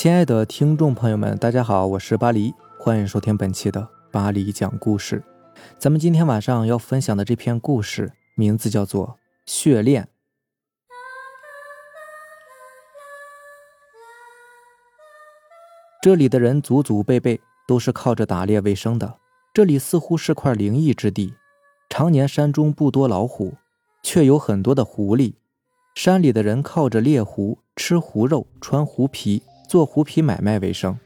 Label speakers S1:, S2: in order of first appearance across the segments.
S1: 亲爱的听众朋友们，大家好，我是巴黎，欢迎收听本期的巴黎讲故事。咱们今天晚上要分享的这篇故事，名字叫做《血恋》。这里的人祖祖辈辈都是靠着打猎为生的，这里似乎是块灵异之地。常年山中不多老虎，却有很多的狐狸。山里的人靠着猎狐、吃狐肉、穿狐皮、做狐皮买卖为生。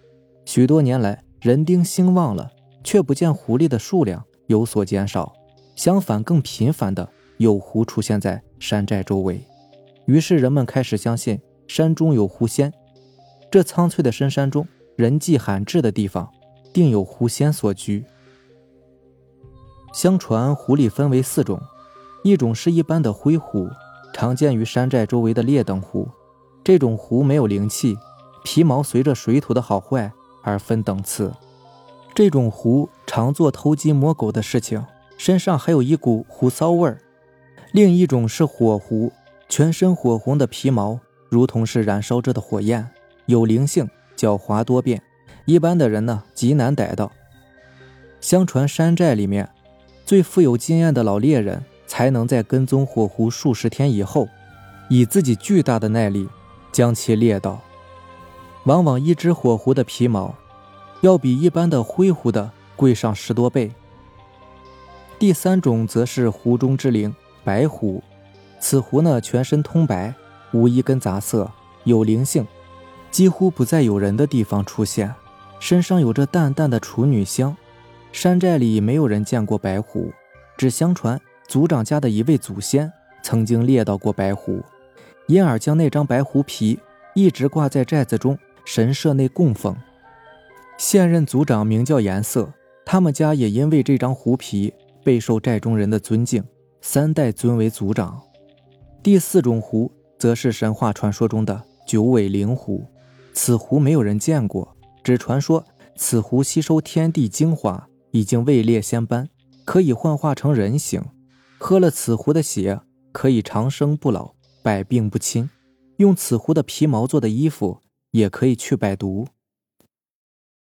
S1: 许多年来，人丁兴旺了，却不见狐狸的数量有所减少，相反，更频繁的有狐出现在山寨周围。于是人们开始相信山中有狐仙。这苍翠的深山中，人迹罕至的地方，定有狐仙所居。相传狐狸分为四种，一种是一般的灰狐。常见于山寨周围的劣等狐，这种狐没有灵气，皮毛随着水土的好坏而分等次。这种狐常做偷鸡摸狗的事情，身上还有一股狐骚味儿。另一种是火狐，全身火红的皮毛，如同是燃烧着的火焰，有灵性，狡猾多变，一般的人呢极难逮到。相传山寨里面最富有经验的老猎人。才能在跟踪火狐数十天以后，以自己巨大的耐力将其猎到。往往一只火狐的皮毛，要比一般的灰狐的贵上十多倍。第三种则是湖中之灵白狐，此狐呢全身通白，无一根杂色，有灵性，几乎不在有人的地方出现，身上有着淡淡的处女香。山寨里没有人见过白狐，只相传。族长家的一位祖先曾经猎到过白狐，因而将那张白狐皮一直挂在寨子中神社内供奉。现任族长名叫颜色，他们家也因为这张狐皮备受寨中人的尊敬，三代尊为族长。第四种狐则是神话传说中的九尾灵狐，此狐没有人见过，只传说此狐吸收天地精华，已经位列仙班，可以幻化成人形。喝了此狐的血，可以长生不老、百病不侵；用此狐的皮毛做的衣服，也可以去百毒。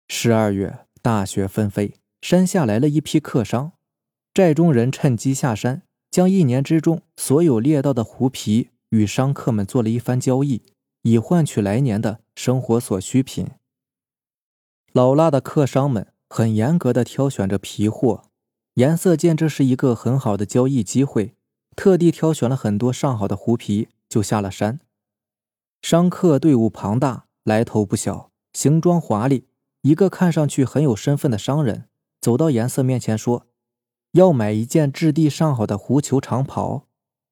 S1: 十二月，大雪纷飞，山下来了一批客商，寨中人趁机下山，将一年之中所有猎到的狐皮与商客们做了一番交易，以换取来年的生活所需品。老辣的客商们很严格的挑选着皮货。颜色见这是一个很好的交易机会，特地挑选了很多上好的狐皮，就下了山。商客队伍庞大，来头不小，行装华丽。一个看上去很有身份的商人走到颜色面前说：“要买一件质地上好的狐裘长袍，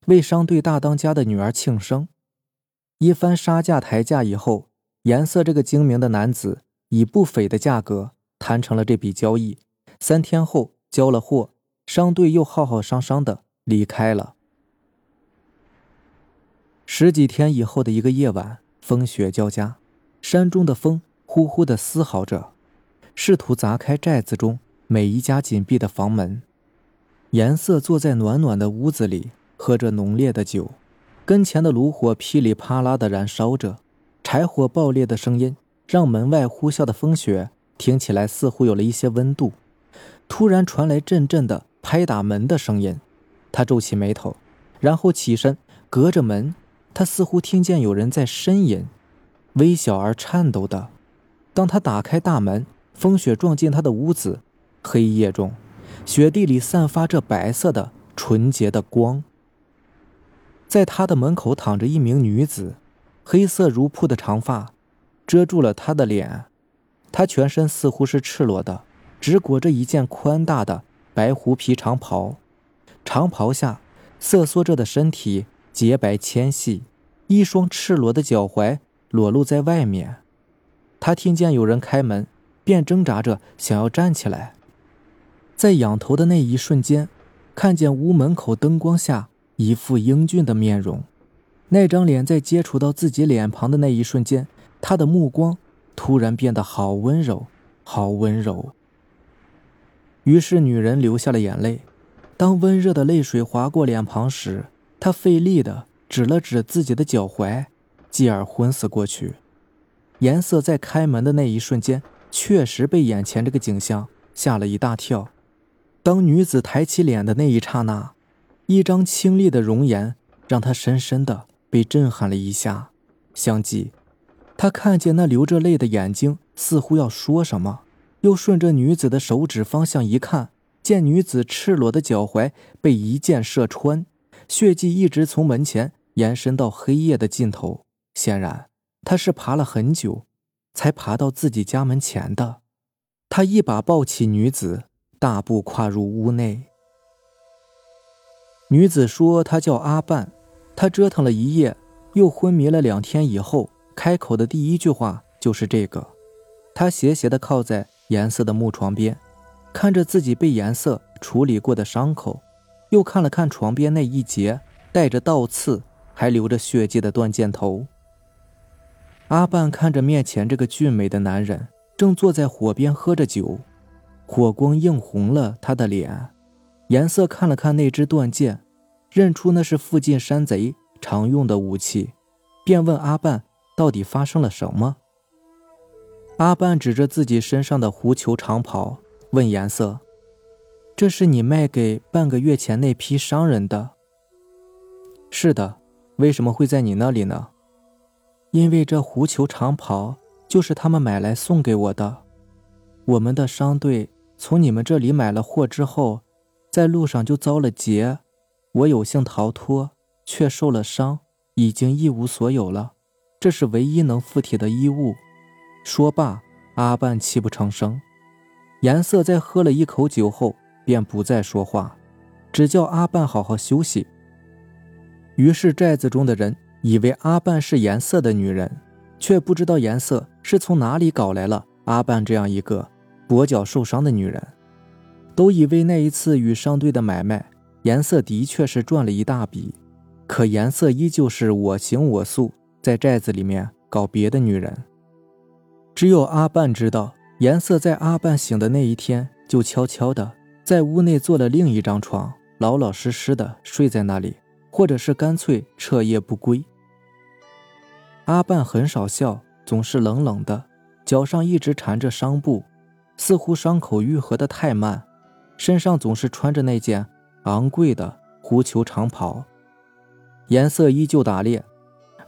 S1: 为商队大当家的女儿庆生。”一番杀价抬价以后，颜色这个精明的男子以不菲的价格谈成了这笔交易。三天后。交了货，商队又浩浩汤汤的离开了。十几天以后的一个夜晚，风雪交加，山中的风呼呼的嘶嚎着，试图砸开寨子中每一家紧闭的房门。颜色坐在暖暖的屋子里，喝着浓烈的酒，跟前的炉火噼里啪啦的燃烧着，柴火爆裂的声音让门外呼啸的风雪听起来似乎有了一些温度。突然传来阵阵的拍打门的声音，他皱起眉头，然后起身，隔着门，他似乎听见有人在呻吟，微小而颤抖的。当他打开大门，风雪撞进他的屋子，黑夜中，雪地里散发着白色的纯洁的光。在他的门口躺着一名女子，黑色如瀑的长发遮住了她的脸，她全身似乎是赤裸的。只裹着一件宽大的白狐皮长袍，长袍下瑟缩着的身体洁白纤细，一双赤裸的脚踝裸露在外面。他听见有人开门，便挣扎着想要站起来。在仰头的那一瞬间，看见屋门口灯光下一副英俊的面容。那张脸在接触到自己脸庞的那一瞬间，他的目光突然变得好温柔，好温柔。于是，女人流下了眼泪。当温热的泪水划过脸庞时，他费力地指了指自己的脚踝，继而昏死过去。颜色在开门的那一瞬间，确实被眼前这个景象吓了一大跳。当女子抬起脸的那一刹那，一张清丽的容颜让他深深的被震撼了一下。相继，他看见那流着泪的眼睛，似乎要说什么，又顺着女子的手指方向一看，见女子赤裸的脚踝被一箭射穿，血迹一直从门前延伸到黑夜的尽头。显然。他是爬了很久，才爬到自己家门前的。他一把抱起女子，大步跨入屋内。女子说：“她叫阿半，她折腾了一夜，又昏迷了两天以后，开口的第一句话就是这个。”她斜斜地靠在颜色的木床边，看着自己被颜色处理过的伤口，又看了看床边那一截带着倒刺、还流着血迹的断箭头。阿半看着面前这个俊美的男人，正坐在火边喝着酒，火光映红了他的脸。颜色看了看那只断剑，认出那是附近山贼常用的武器，便问阿半到底发生了什么。阿半指着自己身上的狐裘长袍，问颜色：“这是你卖给半个月前那批商人的？”“是的，为什么会在你那里呢？”因为这狐裘长袍就是他们买来送给我的。我们的商队从你们这里买了货之后，在路上就遭了劫，我有幸逃脱，却受了伤，已经一无所有了。这是唯一能附体的衣物。说罢，阿半泣不成声。颜色在喝了一口酒后，便不再说话，只叫阿半好好休息。于是寨子中的人。以为阿半是颜色的女人，却不知道颜色是从哪里搞来了阿半这样一个跛脚受伤的女人，都以为那一次与商队的买卖，颜色的确是赚了一大笔，可颜色依旧是我行我素，在寨子里面搞别的女人。只有阿半知道，颜色在阿半醒的那一天，就悄悄的在屋内做了另一张床，老老实实的睡在那里，或者是干脆彻夜不归。阿半很少笑，总是冷冷的，脚上一直缠着伤布，似乎伤口愈合的太慢。身上总是穿着那件昂贵的狐裘长袍，颜色依旧打猎，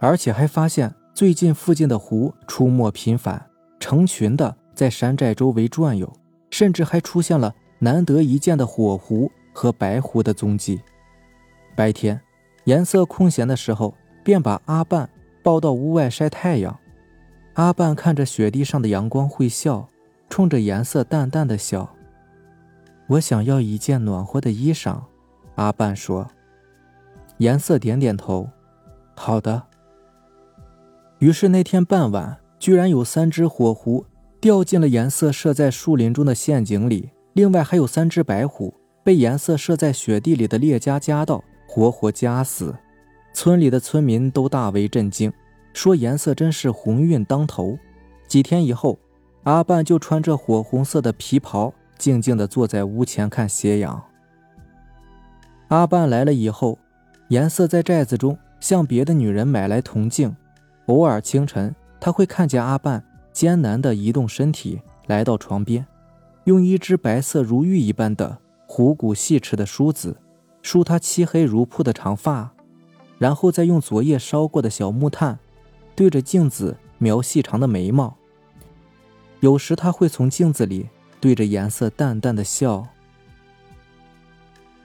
S1: 而且还发现最近附近的狐出没频繁，成群的在山寨周围转悠，甚至还出现了难得一见的火狐和白狐的踪迹。白天，颜色空闲的时候，便把阿半。抱到屋外晒太阳，阿半看着雪地上的阳光会笑，冲着颜色淡淡的笑。我想要一件暖和的衣裳，阿半说。颜色点点头，好的。于是那天傍晚，居然有三只火狐掉进了颜色设在树林中的陷阱里，另外还有三只白虎被颜色设在雪地里的猎家夹道活活夹死。村里的村民都大为震惊，说颜色真是鸿运当头。几天以后，阿半就穿着火红色的皮袍，静静地坐在屋前看斜阳。阿半来了以后，颜色在寨子中向别的女人买来铜镜，偶尔清晨，他会看见阿半艰难地移动身体来到床边，用一只白色如玉一般的虎骨细齿的梳子梳他漆黑如瀑的长发。然后再用昨夜烧过的小木炭，对着镜子描细长的眉毛。有时他会从镜子里对着颜色淡淡的笑。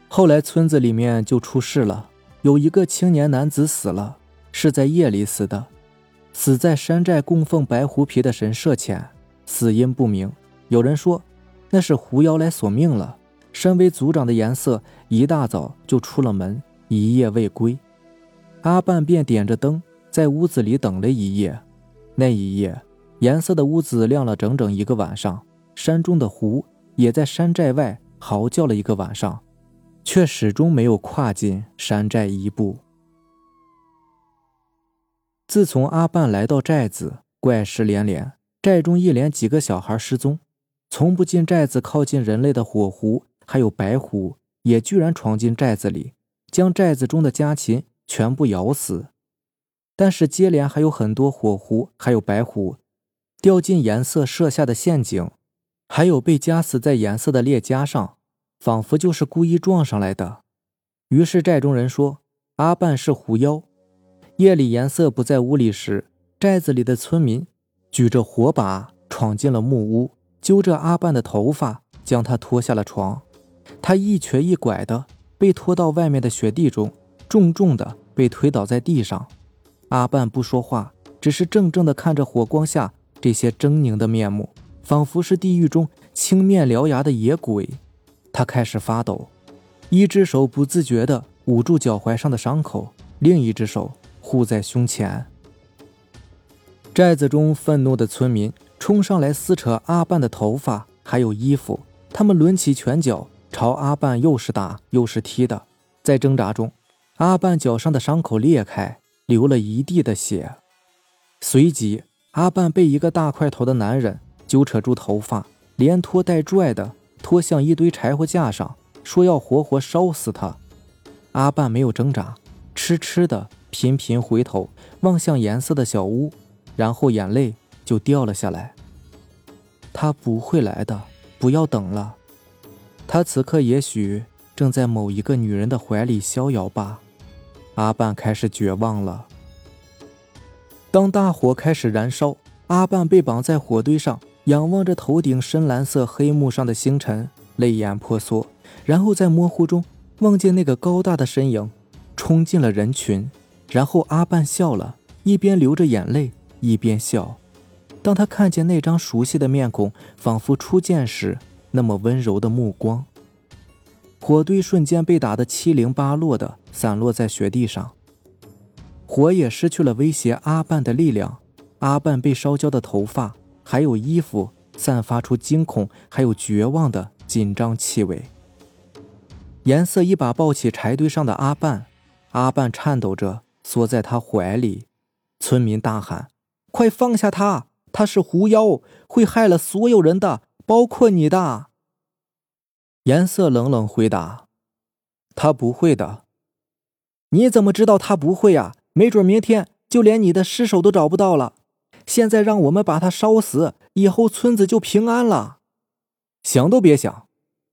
S1: 后来村子里面就出事了，有一个青年男子死了，是在夜里死的，死在山寨供奉白狐皮的神社前，死因不明。有人说那是狐妖来索命了。身为族长的颜色一大早就出了门，一夜未归。阿半便点着灯在屋子里等了一夜，那一夜，颜色的屋子亮了整整一个晚上。山中的狐也在山寨外嚎叫了一个晚上，却始终没有跨进山寨一步。自从阿半来到寨子，怪事连连，寨中一连几个小孩失踪，从不进寨子靠近人类的火狐还有白狐，也居然闯进寨子里，将寨子中的家禽。全部咬死，但是接连还有很多火狐，还有白狐，掉进颜色设下的陷阱，还有被夹死在颜色的猎夹上，仿佛就是故意撞上来的。于是寨中人说阿半是狐妖。夜里颜色不在屋里时，寨子里的村民举着火把闯进了木屋，揪着阿半的头发，将他拖下了床。他一瘸一拐的被拖到外面的雪地中，重重的被推倒在地上。阿半不说话，只是怔怔的看着火光下这些狰狞的面目，仿佛是地狱中青面獠牙的野鬼。他开始发抖，一只手不自觉的捂住脚踝上的伤口，另一只手护在胸前。寨子中愤怒的村民冲上来撕扯阿半的头发，还有衣服。他们抡起拳脚朝阿半又是打又是踢的，在挣扎中，阿半脚上的伤口裂开。流了一地的血，随即阿半被一个大块头的男人揪扯住头发，连拖带拽的拖向一堆柴火架上，说要活活烧死他。阿半没有挣扎，痴痴的频频回头望向颜色的小屋，然后眼泪就掉了下来。他不会来的，不要等了。他此刻也许正在某一个女人的怀里逍遥吧。阿半开始绝望了。当大火开始燃烧，阿半被绑在火堆上，仰望着头顶深蓝色黑幕上的星辰，泪眼婆娑。然后在模糊中望见那个高大的身影冲进了人群，然后阿半笑了，一边流着眼泪一边笑。当他看见那张熟悉的面孔，仿佛初见时那么温柔的目光。火堆瞬间被打得七零八落的散落在雪地上，火也失去了威胁阿半的力量。阿半被烧焦的头发还有衣服散发出惊恐还有绝望的紧张气味。颜色一把抱起柴堆上的阿半，阿半颤抖着缩在他怀里。村民大喊：“快放下他！他是狐妖，会害了所有人的，包括你的。”颜色冷冷回答：“他不会的。你怎么知道他不会呀？没准明天就连你的尸首都找不到了。现在让我们把他烧死，以后村子就平安了。想都别想！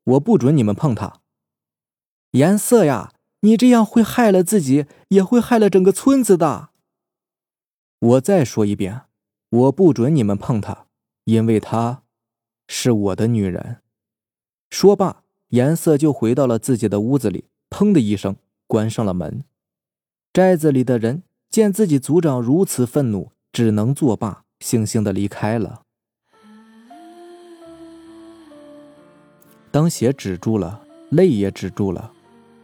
S1: 我不准你们碰他。颜色呀，你这样会害了自己，也会害了整个村子的。我再说一遍，我不准你们碰她，因为她是我的女人。”说罢，颜色就回到了自己的屋子里，砰的一声关上了门。寨子里的人见自己族长如此愤怒，只能作罢，悻悻的离开了。当血止住了，泪也止住了，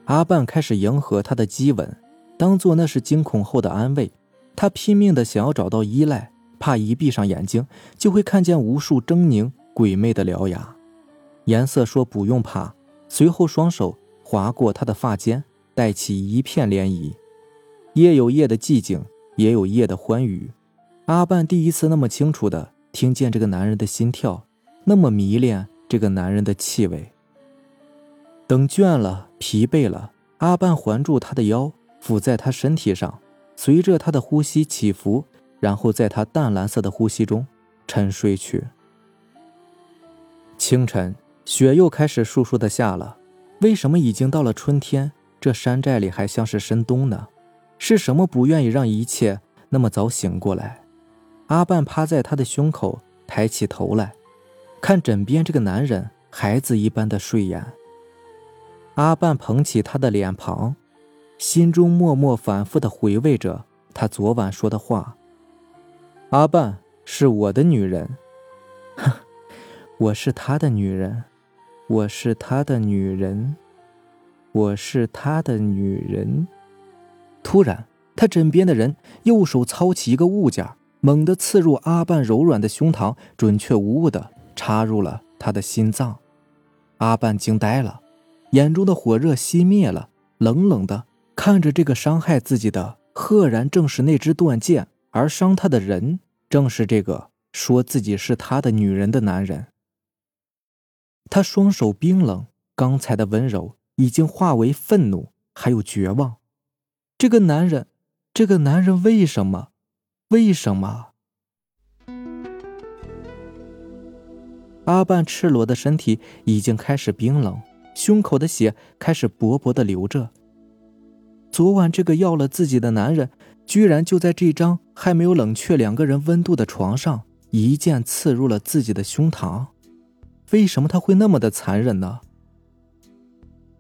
S1: 阿半开始迎合他的激吻，当做那是惊恐后的安慰。他拼命的想要找到依赖，怕一闭上眼睛就会看见无数狰狞鬼魅的獠牙。颜色说：“不用怕。”随后双手划过他的发间，带起一片涟漪。夜有夜的寂静，也有夜的欢愉。阿半第一次那么清楚的听见这个男人的心跳，那么迷恋这个男人的气味。等倦了、疲惫了，阿半环住他的腰，伏在他身体上，随着他的呼吸起伏，然后在他淡蓝色的呼吸中沉睡去。清晨。雪又开始簌簌的下了，为什么已经到了春天，这山寨里还像是深冬呢？是什么不愿意让一切那么早醒过来？阿半趴在他的胸口，抬起头来，看枕边这个男人孩子一般的睡眼。阿半捧起他的脸庞，心中默默反复的回味着他昨晚说的话：“阿半是我的女人，哼，我是他的女人。”我是他的女人，我是他的女人。突然，他枕边的人右手操起一个物件，猛地刺入阿半柔软的胸膛，准确无误的插入了他的心脏。阿半惊呆了，眼中的火热熄灭了，冷冷的看着这个伤害自己的，赫然正是那支断剑，而伤他的人正是这个说自己是他的女人的男人。他双手冰冷，刚才的温柔已经化为愤怒，还有绝望。这个男人，这个男人为什么？为什么？阿半赤裸的身体已经开始冰冷，胸口的血开始薄薄的流着。昨晚这个要了自己的男人，居然就在这张还没有冷却两个人温度的床上，一剑刺入了自己的胸膛。为什么他会那么的残忍呢？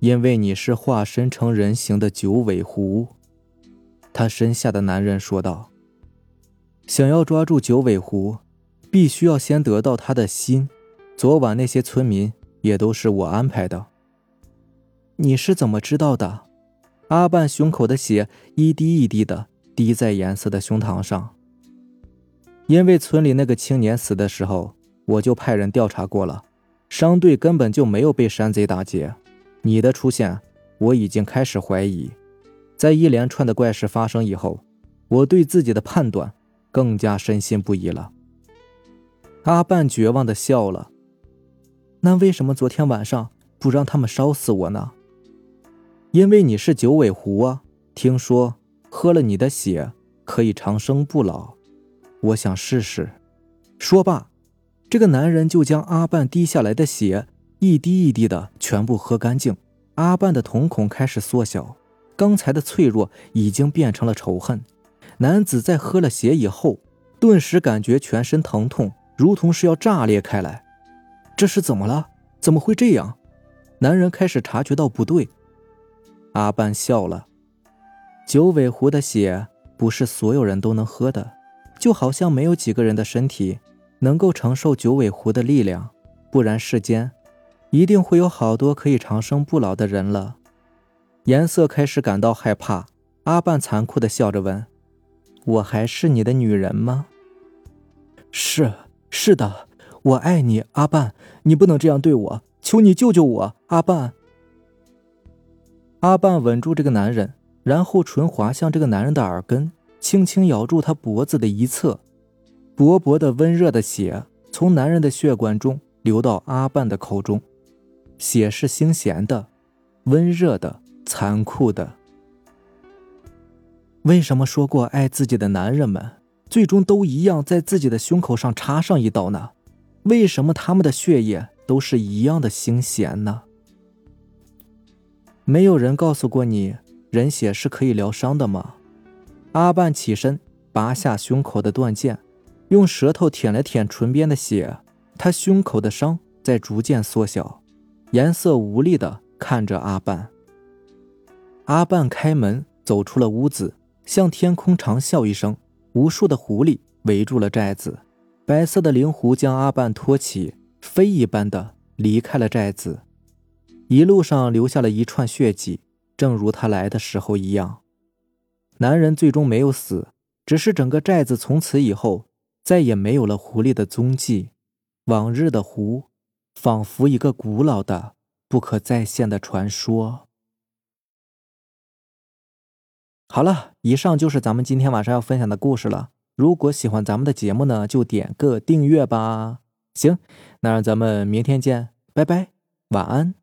S1: 因为你是化身成人形的九尾狐。他身下的男人说道：“想要抓住九尾狐，必须要先得到他的心。昨晚那些村民也都是我安排的。你是怎么知道的？”阿半胸口的血一滴一滴的滴在颜色的胸膛上。因为村里那个青年死的时候，我就派人调查过了，商队根本就没有被山贼打劫。你的出现，我已经开始怀疑。在一连串的怪事发生以后，我对自己的判断更加深信不疑了。阿半绝望的笑了。那为什么昨天晚上不让他们烧死我呢？因为你是九尾狐啊！听说喝了你的血可以长生不老，我想试试。说罢，这个男人就将阿半滴下来的血一滴一滴的全部喝干净。阿半的瞳孔开始缩小，刚才的脆弱已经变成了仇恨。男子在喝了血以后，顿时感觉全身疼痛，如同是要炸裂开来。这是怎么了？怎么会这样？男人开始察觉到不对。阿半笑了，九尾狐的血不是所有人都能喝的，就好像没有几个人的身体能够承受九尾狐的力量，不然世间一定会有好多可以长生不老的人了。颜色开始感到害怕，阿半残酷的笑着问：“我还是你的女人吗？”“是，是的，我爱你，阿半，你不能这样对我，求你救救我，阿半。”阿半稳住这个男人，然后唇滑向这个男人的耳根，轻轻咬住他脖子的一侧。薄薄的温热的血从男人的血管中流到阿半的口中，血是腥咸的、温热的、残酷的。为什么说过爱自己的男人们，最终都一样在自己的胸口上插上一刀呢？为什么他们的血液都是一样的腥咸呢？没有人告诉过你，人血是可以疗伤的吗？阿半起身，拔下胸口的断剑，用舌头舔了舔唇边的血，他胸口的伤在逐渐缩小。颜色无力的看着阿半。阿半开门走出了屋子，向天空长啸一声。无数的狐狸围住了寨子，白色的灵狐将阿半托起，飞一般的离开了寨子。一路上留下了一串血迹，正如他来的时候一样。男人最终没有死，只是整个寨子从此以后再也没有了狐狸的踪迹。往日的湖，仿佛一个古老的、不可再现的传说。好了，以上就是咱们今天晚上要分享的故事了。如果喜欢咱们的节目呢，就点个订阅吧。行，那让咱们明天见，拜拜，晚安。